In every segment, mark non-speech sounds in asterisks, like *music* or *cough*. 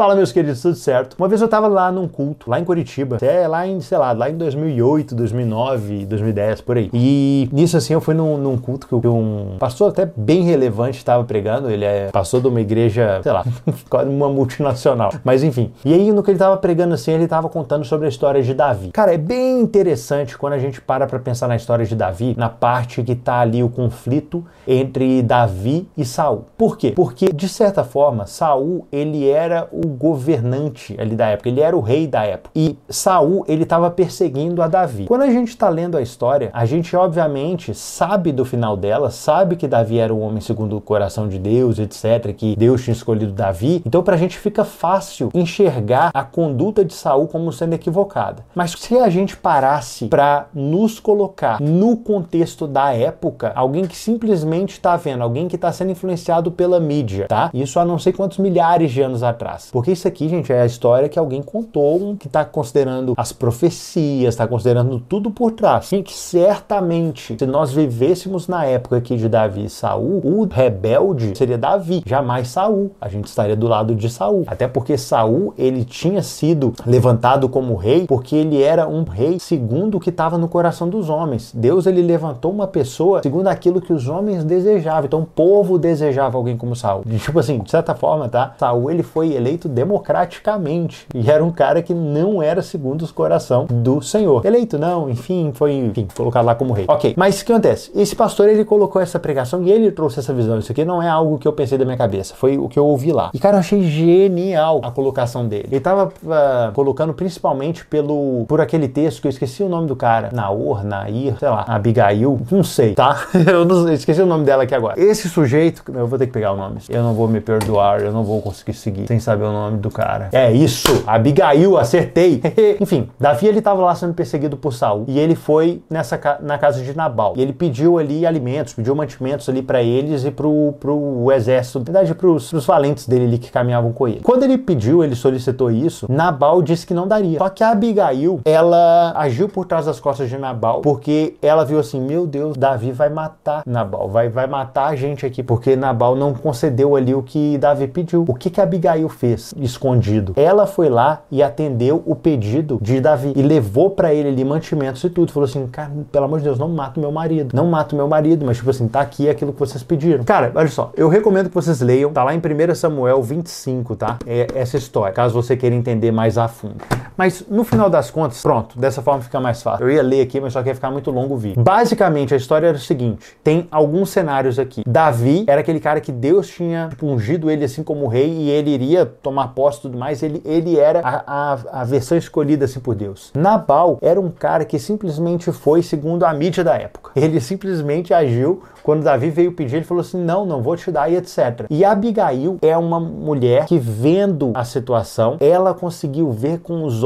Fala, meus queridos, tudo certo? Uma vez eu tava lá num culto, lá em Curitiba, até lá em, sei lá, lá em 2008, 2009, 2010, por aí. E nisso, assim, eu fui num, num culto que um pastor até bem relevante estava pregando. Ele é pastor de uma igreja, sei lá, *laughs* uma multinacional. Mas enfim. E aí, no que ele tava pregando, assim, ele tava contando sobre a história de Davi. Cara, é bem interessante quando a gente para pra pensar na história de Davi, na parte que tá ali o conflito entre Davi e Saul. Por quê? Porque, de certa forma, Saul, ele era o governante ali da época, ele era o rei da época. E Saul, ele estava perseguindo a Davi. Quando a gente está lendo a história, a gente obviamente sabe do final dela, sabe que Davi era o homem segundo o coração de Deus, etc, que Deus tinha escolhido Davi. Então pra gente fica fácil enxergar a conduta de Saul como sendo equivocada. Mas se a gente parasse para nos colocar no contexto da época, alguém que simplesmente está vendo, alguém que está sendo influenciado pela mídia, tá? Isso há não sei quantos milhares de anos atrás. Porque isso aqui, gente, é a história que alguém contou, que está considerando as profecias, está considerando tudo por trás. Que certamente, se nós vivêssemos na época aqui de Davi e Saul, o rebelde seria Davi, jamais Saul. A gente estaria do lado de Saul. Até porque Saul, ele tinha sido levantado como rei porque ele era um rei segundo o que estava no coração dos homens. Deus, ele levantou uma pessoa segundo aquilo que os homens desejavam. Então, o povo desejava alguém como Saul. Tipo assim, de certa forma, tá? Saul, ele foi eleito eleito democraticamente e era um cara que não era segundo o coração do Senhor. Eleito não, enfim, foi enfim, colocado lá como rei. Ok, mas o que acontece? Esse pastor ele colocou essa pregação e ele trouxe essa visão. Isso aqui não é algo que eu pensei da minha cabeça, foi o que eu ouvi lá. E cara, eu achei genial a colocação dele. Ele tava uh, colocando principalmente pelo por aquele texto que eu esqueci o nome do cara, Naor, Nair, sei lá, Abigail, não sei, tá? *laughs* eu não, esqueci o nome dela aqui agora. Esse sujeito, eu vou ter que pegar o nome. Eu não vou me perdoar, eu não vou conseguir seguir sem saber o nome do cara. É isso, Abigail, acertei. *laughs* Enfim, Davi ele estava lá sendo perseguido por Saul e ele foi nessa na casa de Nabal. E ele pediu ali alimentos, pediu mantimentos ali para eles e pro, pro exército, na verdade pros, pros valentes dele ali que caminhavam com ele. Quando ele pediu, ele solicitou isso, Nabal disse que não daria. Só que a Abigail, ela agiu por trás das costas de Nabal porque ela viu assim, meu Deus, Davi vai matar Nabal, vai, vai matar a gente aqui, porque Nabal não concedeu ali o que Davi pediu. O que que Abigail fez? Escondido. Ela foi lá e atendeu o pedido de Davi e levou para ele ali mantimentos e tudo. Falou assim: cara, pelo amor de Deus, não mata meu marido. Não mata meu marido, mas tipo assim, tá aqui aquilo que vocês pediram. Cara, olha só, eu recomendo que vocês leiam. Tá lá em 1 Samuel 25, tá? É essa história, caso você queira entender mais a fundo. Mas no final das contas, pronto, dessa forma fica mais fácil. Eu ia ler aqui, mas só que ia ficar muito longo o vídeo. Basicamente, a história era o seguinte: tem alguns cenários aqui. Davi era aquele cara que Deus tinha tipo, ungido ele assim como rei e ele iria tomar posse e tudo mais. Ele, ele era a, a, a versão escolhida assim por Deus. Nabal era um cara que simplesmente foi segundo a mídia da época. *laughs* Ele simplesmente agiu quando Davi veio pedir, ele falou assim: não, não vou te dar e etc. E Abigail é uma mulher que, vendo a situação, ela conseguiu ver com os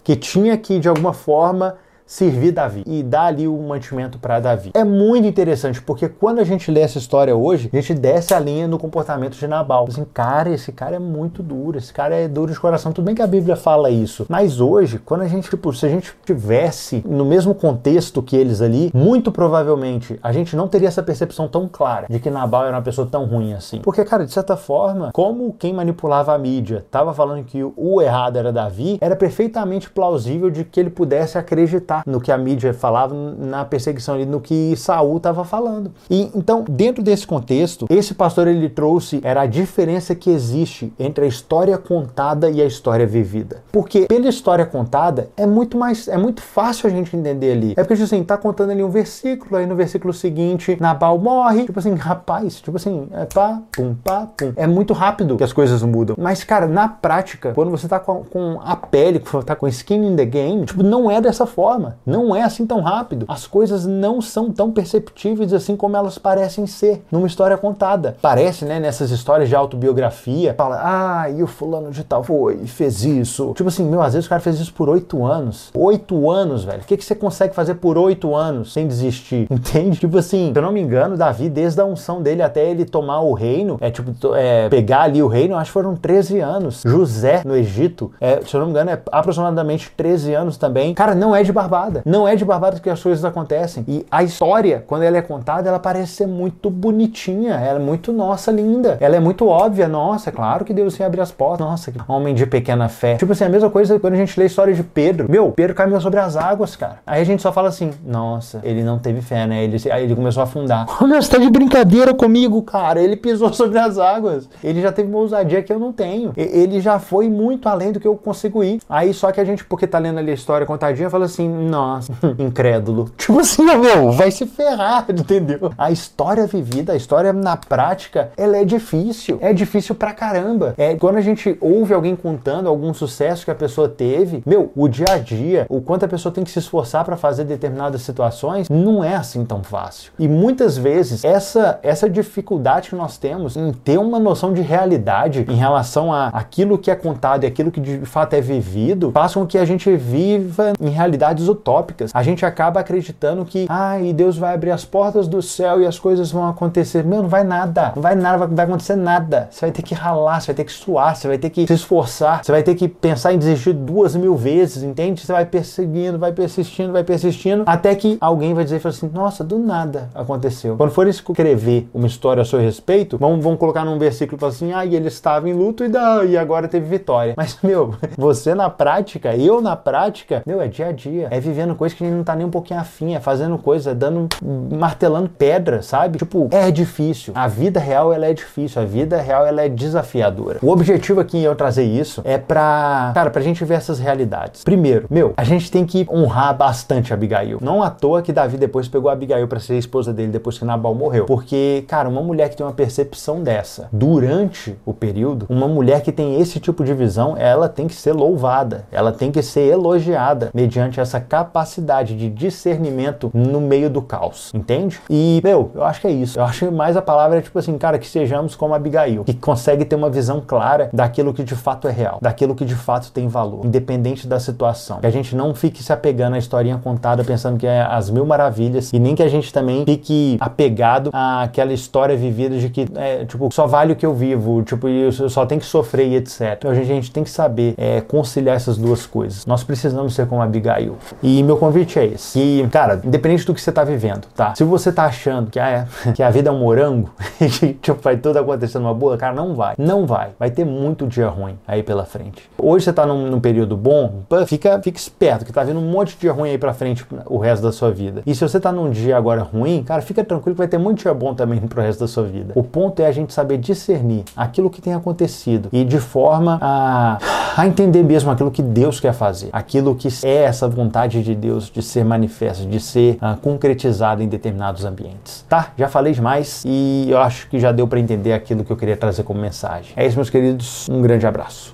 que tinha que, de alguma forma, servir Davi e dar ali o mantimento para Davi. É muito interessante porque quando a gente lê essa história hoje, a gente desce a linha no comportamento de Nabal. Assim, cara, esse cara é muito duro, esse cara é duro de coração. Tudo bem que a Bíblia fala isso, mas hoje, quando a gente, tipo, se a gente tivesse no mesmo contexto que eles ali, muito provavelmente a gente não teria essa percepção tão clara de que Nabal era uma pessoa tão ruim assim. Porque, cara, de certa forma, como quem manipulava a mídia estava falando que o errado era Davi, era perfeitamente plausível de que ele pudesse acreditar no que a mídia falava, na perseguição ali, no que Saul estava falando. E então, dentro desse contexto, esse pastor ele trouxe era a diferença que existe entre a história contada e a história vivida. Porque pela história contada é muito mais é muito fácil a gente entender ali. É porque tipo assim, tá contando ali um versículo, aí no versículo seguinte, Nabal morre, tipo assim, rapaz, tipo assim, é pá, pum, pá, pum. É muito rápido que as coisas mudam. Mas cara, na prática, quando você tá com, com a pele, quando tá com skin in the game, tipo, não é dessa forma Não é assim tão rápido. As coisas não são tão perceptíveis assim como elas parecem ser numa história contada. Parece, né, nessas histórias de autobiografia, fala, ah, e o fulano de tal foi fez isso. Tipo assim, meu, às vezes o cara fez isso por oito anos. Oito anos, velho. O que, que você consegue fazer por oito anos sem desistir? *laughs* Entende? Tipo assim, se eu não me engano, Davi, desde a unção dele até ele tomar o reino, é tipo, é, pegar ali o reino, acho que foram 13 anos. José, no Egito, é, se eu não me engano, é aproximadamente 13 anos também. Cara, não é de barbaridade barbada. Não é de barbada que as coisas acontecem. E a história, quando ela é contada, ela parece ser muito bonitinha, ela é muito nossa, linda. Ela é muito óbvia, nossa, é claro que Deus ia abrir as portas. Nossa, que homem de pequena fé. Tipo assim, a mesma coisa quando a gente lê a história de Pedro. Meu, Pedro caminhou sobre as águas, cara. Aí a gente só fala assim, nossa, ele não teve fé, né? Ele, aí ele começou a afundar. *laughs* Olha, você tá de brincadeira comigo, cara. Ele pisou *laughs* sobre as águas. Ele já teve uma ousadia que eu não tenho. Ele já foi muito além do que eu consigo ir. Aí só que a gente, porque tá lendo ali a história contadinha, fala assim, nossa, *laughs* incrédulo. Tipo assim, meu, vai se ferrar, *laughs* entendeu? A história vivida, a história na prática, ela é difícil. É difícil pra caramba. É quando a gente ouve alguém contando algum sucesso que a pessoa teve, meu, o dia a dia, o quanto a pessoa tem que se esforçar para fazer determinadas situações, não é assim tão fácil. E muitas vezes essa essa dificuldade que nós temos em ter uma noção de realidade em relação a aquilo que é contado e aquilo que de fato é vivido, faz com que a gente viva em realidades utópicas. A gente acaba acreditando que, ah, e Deus vai abrir as portas do céu e as coisas vão acontecer. Meu, não vai nada. Não vai nada, vai acontecer nada. Você vai ter que ralar, você vai ter que suar, você vai ter que se esforçar, você vai ter que pensar em desistir duas mil vezes, entende? Você vai perseguindo, vai persistindo, vai persistindo, até que alguém vai dizer assim: nossa, do nada aconteceu. Quando for escrever uma história a seu respeito, vão, vão colocar num versículo assim: ah, ele estava em luto e, da, e agora teve vitória. Mas, meu, *laughs* você na prática, eu na prática, meu, é dia a dia. É vivendo coisas que a gente não tá nem um pouquinho afim, é fazendo coisa, é dando, martelando pedra, sabe? Tipo, é difícil. A vida real, ela é difícil. A vida real, ela é desafiadora. O objetivo aqui eu trazer isso é pra, cara, pra gente ver essas realidades. Primeiro, meu, a gente tem que honrar bastante Abigail. Não à toa que Davi depois pegou Abigail para ser esposa dele depois que Nabal morreu. Porque, cara, uma mulher que tem uma percepção dessa durante o período, uma mulher que tem esse tipo de visão, ela tem que ser louvada, ela tem que ser elogiada mediante essa capacidade de discernimento no meio do caos, entende? E, meu, eu acho que é isso. Eu acho que mais a palavra é tipo assim, cara, que sejamos como Abigail, que consegue ter uma visão clara daquilo que de fato é real, daquilo que de fato tem valor, independente da situação. Que a gente não fique se apegando à historinha contada pensando que é as mil maravilhas e nem que a gente também fique apegado àquela história vivida de que, é, tipo, só vale o que eu vivo, tipo, eu só tenho que sofrer e etc. Então a gente, a gente tem que saber é, conciliar essas duas coisas. Nós precisamos ser como Abigail. E meu convite é esse. E, cara, independente do que você tá vivendo, tá? Se você tá achando que, ah, é, *laughs* que a vida é um morango *laughs* e que, tipo, vai tudo acontecer numa boa, cara, não vai. Não vai. Vai ter muito dia ruim aí pela frente. Hoje você tá num, num período bom, fica, fica esperto, que tá vindo um monte de dia ruim aí pra frente o resto da sua vida. E se você tá num dia agora ruim, cara, fica tranquilo que vai ter muito dia bom também *laughs* pro resto da sua vida. O ponto é a gente saber discernir aquilo que tem acontecido e de forma a, *sighs* a entender mesmo aquilo que Deus quer fazer, aquilo que é essa vontade de Deus de ser manifesta, de ser uh, concretizado em determinados ambientes. Tá? Já falei demais e eu acho que já deu para entender aquilo que eu queria trazer como mensagem. É isso, meus queridos. Um grande abraço.